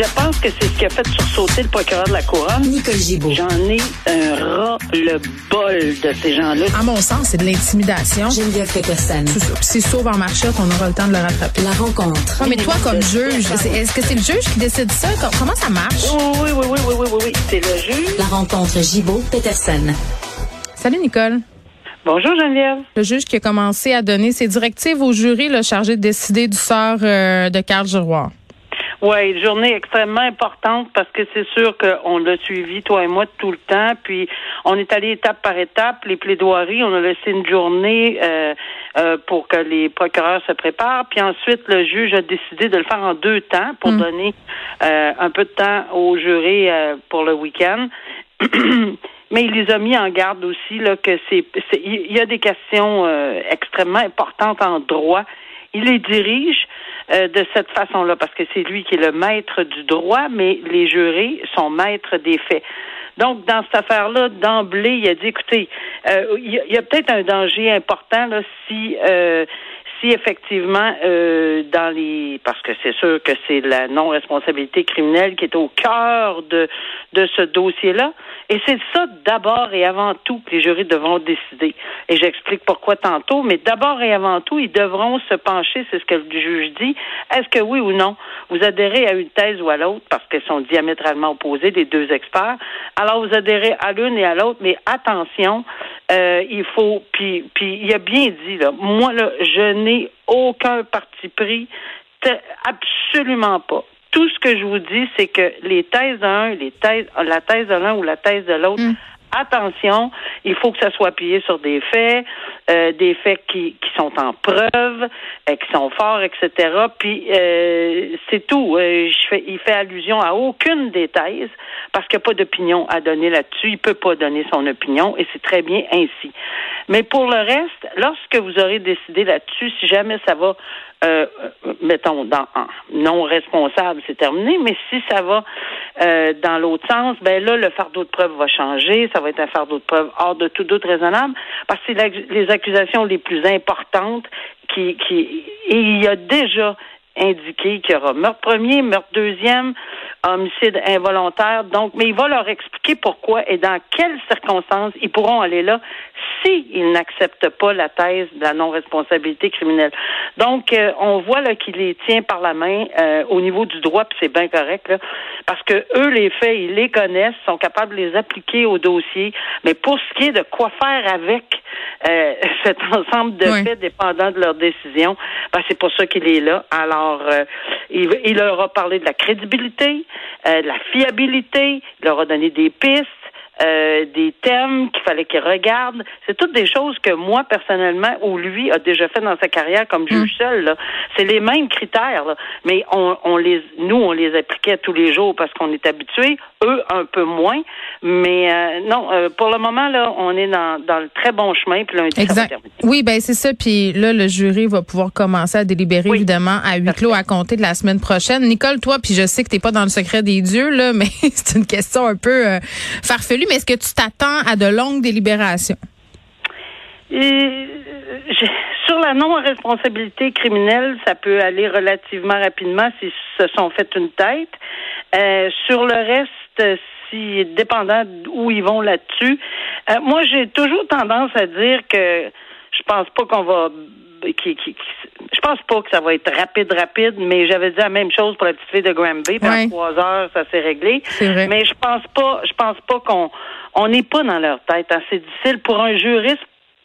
Je pense que c'est ce qui a fait sursauter le procureur de la Couronne. Nicole Gibault. J'en ai un ras le bol de ces gens-là. À mon sens, c'est de l'intimidation. Geneviève Peterson. C'est sauve en marchette, on aura le temps de le rattraper. La rencontre. Ouais, mais toi, comme juge, est-ce que c'est le juge qui décide ça? Com- Comment ça marche? Oui, oui, oui, oui, oui, oui, oui, oui. C'est le juge. La rencontre Gibault-Peterson. Salut, Nicole. Bonjour, Geneviève. Le juge qui a commencé à donner ses directives au jury le chargé de décider du sort euh, de Carl Giroir. Oui, une journée extrêmement importante parce que c'est sûr qu'on l'a suivi, toi et moi, tout le temps. Puis on est allé étape par étape. Les plaidoiries, on a laissé une journée euh, euh, pour que les procureurs se préparent. Puis ensuite, le juge a décidé de le faire en deux temps pour donner euh, un peu de temps aux jurés pour le week-end. Mais il les a mis en garde aussi là que c'est c'est- il y a des questions euh, extrêmement importantes en droit. Il les dirige euh, de cette façon-là parce que c'est lui qui est le maître du droit, mais les jurés sont maîtres des faits. Donc, dans cette affaire-là, d'emblée, il a dit, écoutez, euh, il y a, peut-être un danger important là, si euh, si effectivement euh, dans les parce que c'est sûr que c'est la non responsabilité criminelle qui est au cœur de de ce dossier-là. Et c'est ça d'abord et avant tout que les jurys devront décider. Et j'explique pourquoi tantôt mais d'abord et avant tout ils devront se pencher c'est ce que le juge dit. Est-ce que oui ou non vous adhérez à une thèse ou à l'autre parce qu'elles sont diamétralement opposées les deux experts. Alors vous adhérez à l'une et à l'autre mais attention euh, il faut puis puis il a bien dit là moi là je n'ai aucun parti pris absolument pas. Tout ce que je vous dis c'est que les thèses d'un les thèses la thèse de l'un ou la thèse de l'autre Attention, il faut que ça soit appuyé sur des faits, euh, des faits qui, qui sont en preuve, euh, qui sont forts, etc. Puis euh, c'est tout. Euh, je fais, il fait allusion à aucune des thèses parce qu'il n'y a pas d'opinion à donner là-dessus. Il peut pas donner son opinion et c'est très bien ainsi. Mais pour le reste, lorsque vous aurez décidé là-dessus, si jamais ça va, euh, mettons, dans non responsable, c'est terminé, mais si ça va euh, dans l'autre sens, ben là, le fardeau de preuve va changer, ça va être un fardeau de preuve hors de tout doute raisonnable, parce que c'est les accusations les plus importantes qui, qui et il y a déjà indiqué qu'il y aura meurtre premier, meurtre deuxième, homicide involontaire. Donc, mais il va leur expliquer pourquoi et dans quelles circonstances ils pourront aller là s'ils n'acceptent pas la thèse de la non-responsabilité criminelle. Donc, euh, on voit là qu'il les tient par la main euh, au niveau du droit, puis c'est bien correct, là, parce que eux, les faits, ils les connaissent, sont capables de les appliquer au dossier. Mais pour ce qui est de quoi faire avec euh, cet ensemble de faits dépendant de leur décision, ben, c'est pour ça qu'il est là. Alors, euh, il, il leur a parlé de la crédibilité, euh, la fiabilité, il leur a donné des pistes. Euh, des thèmes qu'il fallait qu'il regarde. C'est toutes des choses que moi, personnellement, ou lui a déjà fait dans sa carrière comme juge seul. C'est les mêmes critères, là. mais on, on les, nous, on les appliquait tous les jours parce qu'on est habitués. Eux, un peu moins. Mais euh, non, euh, pour le moment, là, on est dans, dans le très bon chemin. Puis lundi, Exact. Oui, ben c'est ça. Puis là, le jury va pouvoir commencer à délibérer, Oui. évidemment, à huis clos à compter de la semaine prochaine. Nicole, toi, puis je sais que t'es pas dans le secret des dieux, là, mais c'est une question un peu euh, farfelue. Mais est-ce que tu t'attends à de longues délibérations? J'ai- sur la non-responsabilité criminelle, ça peut aller relativement rapidement s'ils se sont fait une tête. Euh, sur le reste, si dépendant d'où ils vont là-dessus, euh, moi j'ai toujours tendance à dire que je pense pas qu'on va qui, qui, je pense pas que ça va être rapide, rapide, mais j'avais dit la même chose pour la petite fille de Granby. En trois heures, ça s'est réglé. Mais je pense pas, je pense pas qu'on on n'est pas dans leur tête. hein. C'est difficile pour un juriste.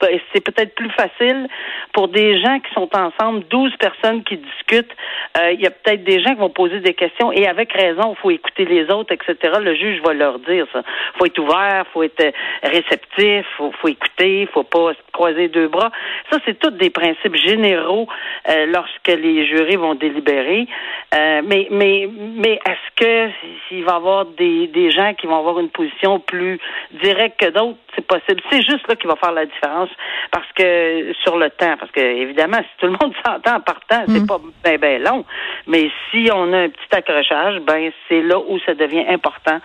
C'est peut-être plus facile pour des gens qui sont ensemble, 12 personnes qui discutent. Euh, Il y a peut-être des gens qui vont poser des questions et avec raison, il faut écouter les autres, etc. Le juge va leur dire ça. faut être ouvert, faut être euh, réceptif, faut, faut écouter, faut pas se croiser deux bras. Ça, c'est tous des principes généraux euh, lorsque les jurés vont délibérer. Mais mais mais est-ce que s'il va y avoir des, des gens qui vont avoir une position plus directe que d'autres, c'est possible. C'est juste là qui va faire la différence parce que sur le temps, parce que évidemment, si tout le monde s'entend en partant, c'est pas ben, ben long. Mais si on a un petit accrochage, ben c'est là où ça devient important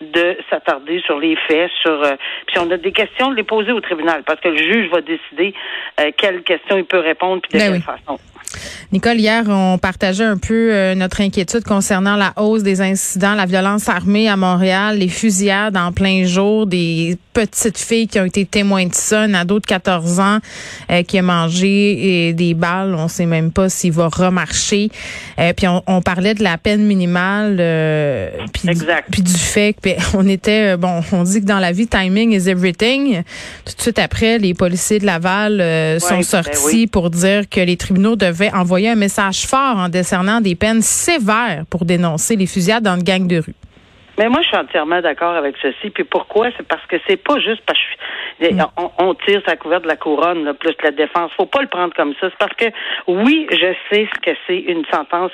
de s'attarder sur les faits, sur euh, puis on a des questions de les poser au tribunal parce que le juge va décider euh, quelles questions il peut répondre puis de Ben quelle oui. façon. Nicole, hier, on partageait un peu euh, notre inquiétude concernant la hausse des des incidents, la violence armée à Montréal, les fusillades en plein jour, des petites filles qui ont été témoins de ça, un ado de 14 ans euh, qui a mangé des balles, on sait même pas s'il va remarcher. Euh, puis on, parlait de la peine minimale, euh, puis, puis du fait que on était, bon, on dit que dans la vie, timing is everything. Tout de suite après, les policiers de Laval sont ben sortis pour dire que les tribunaux devaient envoyer un message fort en décernant des peines sévères pour dénoncer les fusillades dans le gang de rue. Mais moi, je suis entièrement d'accord avec ceci. Puis pourquoi? C'est parce que c'est pas juste parce que mm. on, tire sa couverte de la couronne, plus la défense. Faut pas le prendre comme ça. C'est parce que, oui, je sais ce que c'est une sentence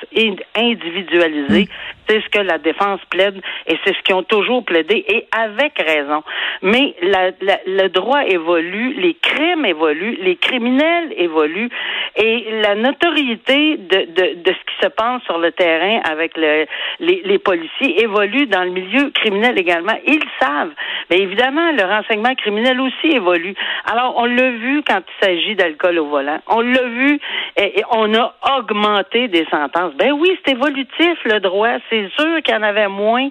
individualisée. Mm. C'est ce que la défense plaide et c'est ce qu'ils ont toujours plaidé et avec raison. Mais le droit évolue, les crimes évoluent, les criminels évoluent et la notoriété de, de, de ce qui se passe sur le terrain avec le, les, les policiers évolue dans le milieu criminel également. Ils savent. Mais évidemment, le renseignement criminel aussi évolue. Alors, on l'a vu quand il s'agit d'alcool au volant. On l'a vu et, on a augmenté des sentences. Ben oui, c'est évolutif, le droit. C'est sûr qu'il y en avait moins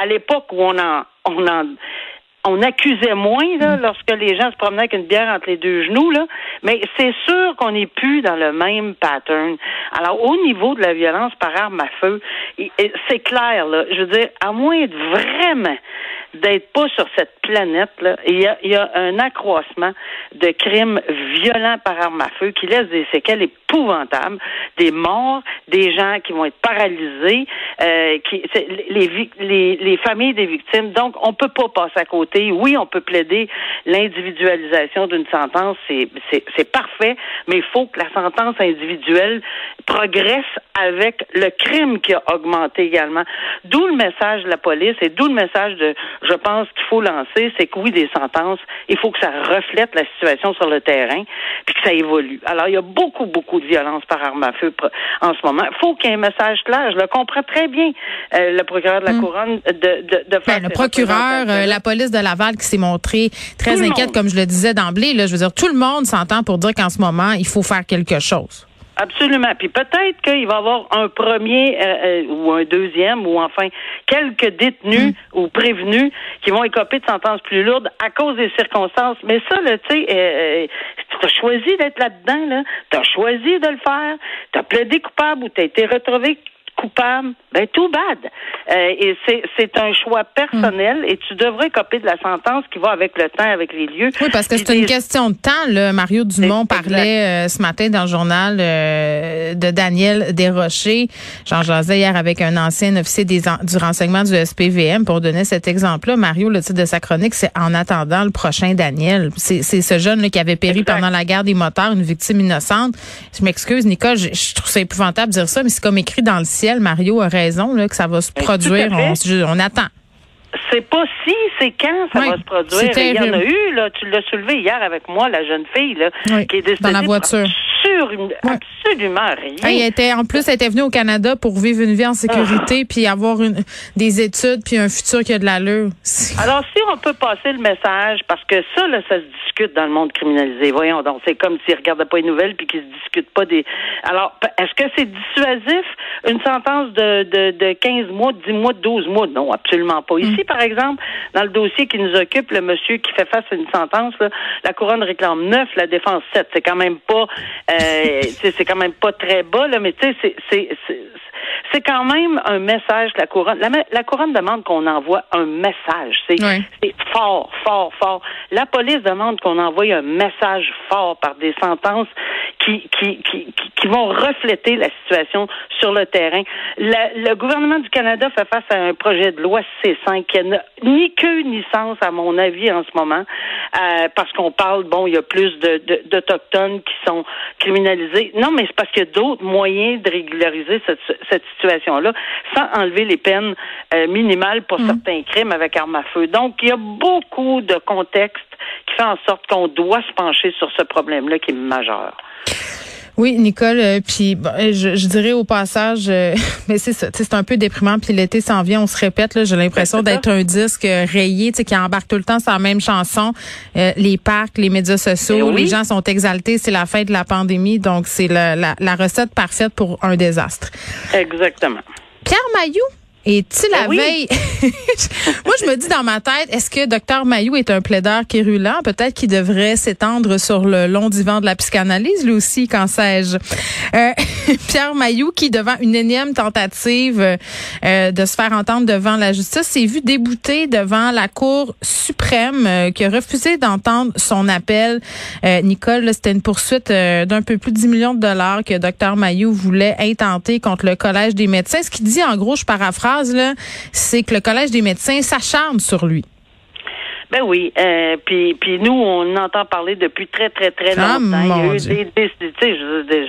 à l'époque où on en, on en, on accusait moins là, mm. lorsque les gens se promenaient avec une bière entre les deux genoux, là, mais c'est sûr qu'on n'est plus dans le même pattern. Alors, au niveau de la violence par arme à feu, c'est clair, là, je veux dire, à moins de vraiment d'être pas sur cette planète, là, il y a, y a un accroissement de crimes violents par arme à feu qui laissent des séquelles épouvantables, des morts, des gens qui vont être paralysés, euh, qui, les, les, les familles des victimes. Donc, on peut pas passer à côté. Oui, on peut plaider l'individualisation d'une sentence, c'est parfait, mais il faut que la sentence individuelle progresse avec le crime qui a augmenté également. D'où le message de la police et d'où le message de, je pense qu'il faut lancer, c'est que oui, des sentences, il faut que ça reflète la situation sur le terrain, puis que ça évolue. Alors, il y a beaucoup, beaucoup de violence par arme à feu en ce moment. Il faut qu'il y ait un message clair. Je le comprends très bien, euh, le procureur de la hmm. Couronne, de, de, de faire... Ben, le procureur, euh, la police de Laval qui s'est montrée très inquiète, comme je le disais d'emblée. Là, je veux dire, tout le monde s'entend pour dire qu'en ce moment, il faut faire quelque chose. Absolument. Puis peut-être qu'il va y avoir un premier euh, euh, ou un deuxième ou enfin quelques détenus mm. ou prévenus qui vont écoper de sentences plus lourdes à cause des circonstances. Mais ça, tu sais, euh, tu as choisi d'être là-dedans, là. Tu as choisi de le faire. Tu as plaidé coupable ou tu as été retrouvé coupable, ben tout bad. Euh, et c'est un choix personnel et tu devrais copier de la sentence qui va avec le temps, avec les lieux. Oui, parce que c'est une question de temps. Là. Mario Dumont parlait euh, ce matin dans le journal euh, de Daniel Desrochers. J'en jasais hier avec un ancien officier des, du renseignement du SPVM pour donner cet exemple-là. Mario, le titre de sa chronique, c'est En attendant le prochain Daniel. C'est ce jeune là, qui avait péri pendant la guerre des moteurs, une victime innocente. Je m'excuse, Nicole, je, je trouve ça épouvantable de dire ça, mais c'est comme écrit dans le ciel Mario a raison, là, que ça va se ben, produire. On, attend. C'est pas si, c'est quand ça va se produire. Il y en a eu, là, tu l'as soulevé hier avec moi, la jeune fille, là, qui est décédée. Dans la voiture. absolument rien. Elle était, en plus, elle était venue au Canada pour vivre une vie en sécurité, ah. puis avoir une, des études, puis un futur qui a de l'allure. Alors, si on peut passer le message, parce que ça, là, ça se discute dans le monde criminalisé. Voyons donc, c'est comme s'ils ne regardaient pas les nouvelles puis qu'ils ne discutent pas des. Alors, est-ce que c'est dissuasif, une sentence de, de, de 15 mois, 10 mois, 12 mois? Non, absolument pas. Ici, mm. par exemple, dans le dossier qui nous occupe, le monsieur qui fait face à une sentence, la couronne réclame 9, la défense 7. C'est quand même pas, euh, c'est quand même pas très bas, là, mais tu sais, c'est c'est quand même un message la couronne. La, couronne demande qu'on envoie un message. C'est fort, fort, fort. La police demande qu'on envoie un message fort par des sentences qui, qui, qui, qui vont refléter la situation sur le terrain. Le gouvernement du Canada fait face à un projet de loi C5 qui n'a ni queue ni sens, à mon avis, en ce moment, euh, parce qu'on parle, bon, il y a plus d'Autochtones qui sont criminalisés. Non, mais c'est parce qu'il y a d'autres moyens de régulariser cette, cette situation-là sans enlever les peines euh, minimales pour mm. certains crimes avec arme à feu. Donc, il y a beaucoup de contextes qui fait en sorte qu'on doit se pencher sur ce problème-là qui est majeur. Oui, Nicole, euh, puis je, dirais au passage, euh, mais c'est ça, c'est un peu déprimant, puis l'été s'en vient, on se répète, j'ai l'impression d'être un disque rayé, qui embarque tout le temps sur la même chanson. les parcs, les médias sociaux, eh les gens sont exaltés, c'est la fin de la pandémie, donc c'est la, la recette parfaite pour un désastre. Exactement. Pierre Mailloux Et tu la Ben oui. veille, moi, je me dis dans ma tête, est-ce que Dr Mayou est un plaideur quérulant? Peut-être qu'il devrait s'étendre sur le long divan de la psychanalyse, lui aussi, quand sais-je? Euh, Pierre Mayou, qui, devant une énième tentative euh, de se faire entendre devant la justice, s'est vu débouté devant la Cour suprême euh, qui a refusé d'entendre son appel. Euh, Nicole, c'était une poursuite euh, d'un peu plus de 10 millions de dollars que Dr Mayou voulait intenter contre le Collège des médecins. Ce qu'il dit, en gros, je paraphrase, c'est que le Collège des médecins s'acharne sur lui. Ben oui, euh, puis puis nous on entend parler depuis très très très Ah, longtemps. Il y a mon eu Dieu. des, je, des-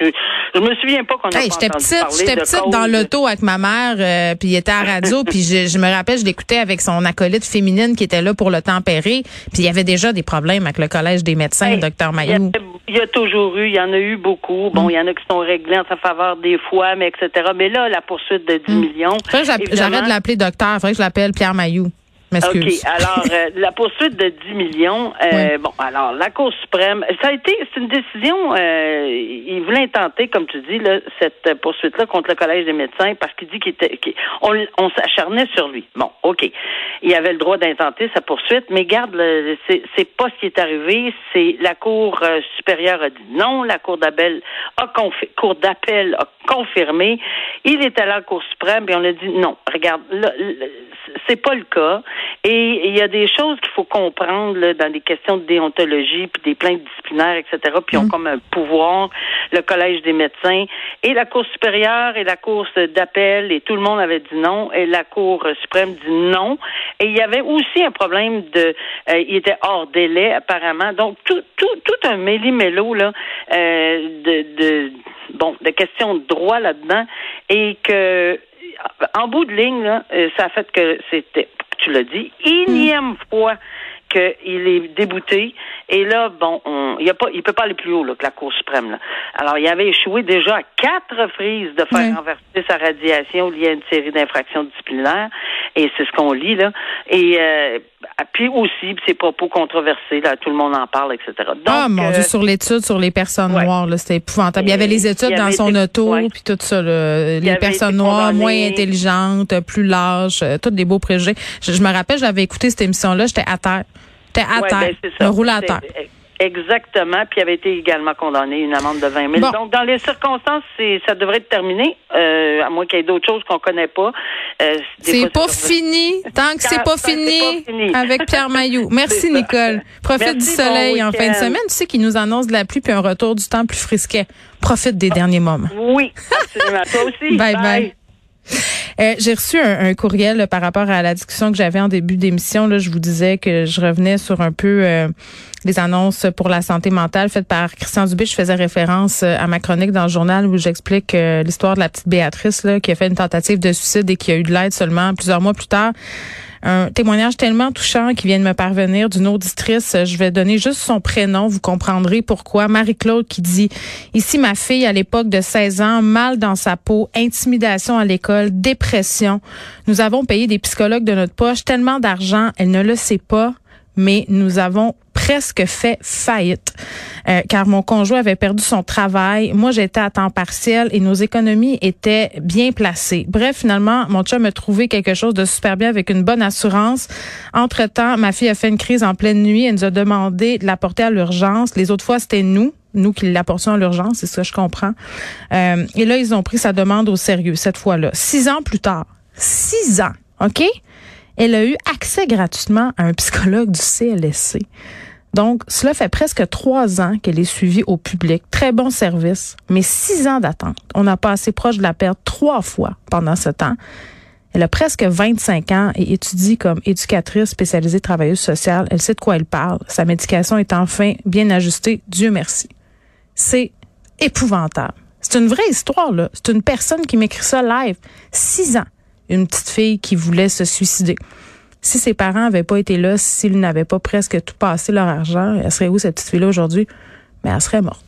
je, je me souviens pas qu'on a Hey, j'étais petite, j'étais petite cause. dans l'auto avec ma mère, euh, puis il était à la radio, puis je, je me rappelle, je l'écoutais avec son acolyte féminine qui était là pour le tempérer, puis il y avait déjà des problèmes avec le collège des médecins, Hey, docteur Mayou. il y a toujours eu, il y en a eu beaucoup. Bon, il y en a qui sont réglés en sa faveur des fois, mais etc. Mais là, la poursuite de 10 millions. Faudrait que j'app- évidemment- J'arrête de l'appeler docteur, faudrait que je l'appelle Pierre Mayou. OK. M'excuse. Alors, euh, la poursuite de 10 millions, euh, bon, alors, la Cour suprême, ça a été, c'est une décision, euh, il voulait intenter, comme tu dis, là, cette poursuite-là contre le Collège des médecins parce qu'il dit qu'il était, qu'il- on, on s'acharnait sur lui. Bon, OK. Il avait le droit d'intenter sa poursuite, mais garde, le- c'est, c'est pas ce qui est arrivé, c'est la Cour euh, supérieure a dit non, la Cour d'appel a, confi- Cour d'appel a confirmé, il est allé à la Cour suprême, et on a dit non, regarde, là, là, c'est pas le cas. Et il y a des choses qu'il faut comprendre là, dans des questions de déontologie, puis des plaintes disciplinaires, etc. Puis ils ont comme un pouvoir, le Collège des médecins et la Cour supérieure et la Cour d'appel, et tout le monde avait dit non, et la Cour suprême dit non. Et il y avait aussi un problème de, euh, il était hors délai apparemment. Donc tout, tout, tout un méli-mélo là euh, de, de, bon, de questions de droit là-dedans, et que en bout de ligne, là, euh, ça a fait que c'était, tu l'as dit, énième fois qu'il est débouté. Et là, bon, on, il il peut pas aller plus haut là, que la Cour suprême. Là. Alors, il avait échoué déjà à quatre reprises de faire Oui. renverser sa radiation liée à une série d'infractions disciplinaires. Et c'est ce qu'on lit là. Et euh, puis aussi ses propos controversés, là, tout le monde en parle, etc. Donc, Ah mon euh, Dieu, sur l'étude sur les personnes ouais. noires, là, c'était épouvantable. Il y avait les études dans son été- auto, ouais. puis tout ça. là. Les personnes noires, moins intelligentes, plus larges, euh, tous des beaux préjugés. Je, je me rappelle, j'avais écouté cette émission-là, j'étais à terre. J'étais à Ouais, terre. ben, c'est je ça. me roulais à terre. Exactement, puis il avait été également condamné une amende de 20 000. Bon. Donc, dans les circonstances, c'est, ça devrait être terminé, euh, à moins qu'il y ait d'autres choses qu'on connaît pas. Euh, C'est pas fini tant que c'est pas fini pas fini. avec Pierre Mailloux. Merci. Nicole. Profite Merci, du soleil bon en fin de semaine. Tu sais qu'il nous annonce de la pluie puis un retour du temps plus frisquet. Profite des derniers moments. Oui, absolument. Toi aussi. Bye bye. Euh, J'ai reçu un, courriel par rapport à la discussion que j'avais en début d'émission. Je vous disais que je revenais sur un peu euh, les annonces pour la santé mentale faites par Christian Dubé. Je faisais référence euh, à ma chronique dans le journal où j'explique l'histoire de la petite Béatrice qui a fait une tentative de suicide et qui a eu de l'aide seulement plusieurs mois plus tard. Un témoignage tellement touchant qui vient de me parvenir d'une auditrice. Je vais donner juste son prénom, vous comprendrez pourquoi. Marie-Claude qui dit Ici, ma fille, à l'époque de 16 ans, mal dans sa peau, intimidation à l'école, dépression. Nous avons payé des psychologues de notre poche tellement d'argent, elle ne le sait pas, mais nous avons presque fait faillite euh, car mon conjoint avait perdu son travail. Moi, j'étais à temps partiel et nos économies étaient bien placées. Bref, finalement, mon chum a trouvé quelque chose de super bien avec une bonne assurance. Entre-temps, ma fille a fait une crise en pleine nuit. Elle nous a demandé de la porter à l'urgence. Les autres fois, c'était nous nous qui l'apportions à l'urgence, c'est ce que je comprends. Euh, et là, ils ont pris sa demande au sérieux cette fois-là. Six ans plus tard, six ans, OK? Elle a eu accès gratuitement à un psychologue du CLSC. Donc, cela fait presque trois ans qu'elle est suivie au public. Très bon service, mais six ans d'attente. On a passé proche de la perdre trois fois pendant ce temps. Elle a presque 25 ans et étudie comme éducatrice spécialisée travailleuse sociale. Elle sait de quoi elle parle. Sa médication est enfin bien ajustée. Dieu merci. C'est épouvantable. C'est une vraie histoire, là. C'est une personne qui m'écrit ça live. Six ans. Une petite fille qui voulait se suicider. Si ses parents n'avaient pas été là, s'ils n'avaient pas presque tout passé leur argent, elle serait où cette petite fille-là aujourd'hui? Mais elle serait morte.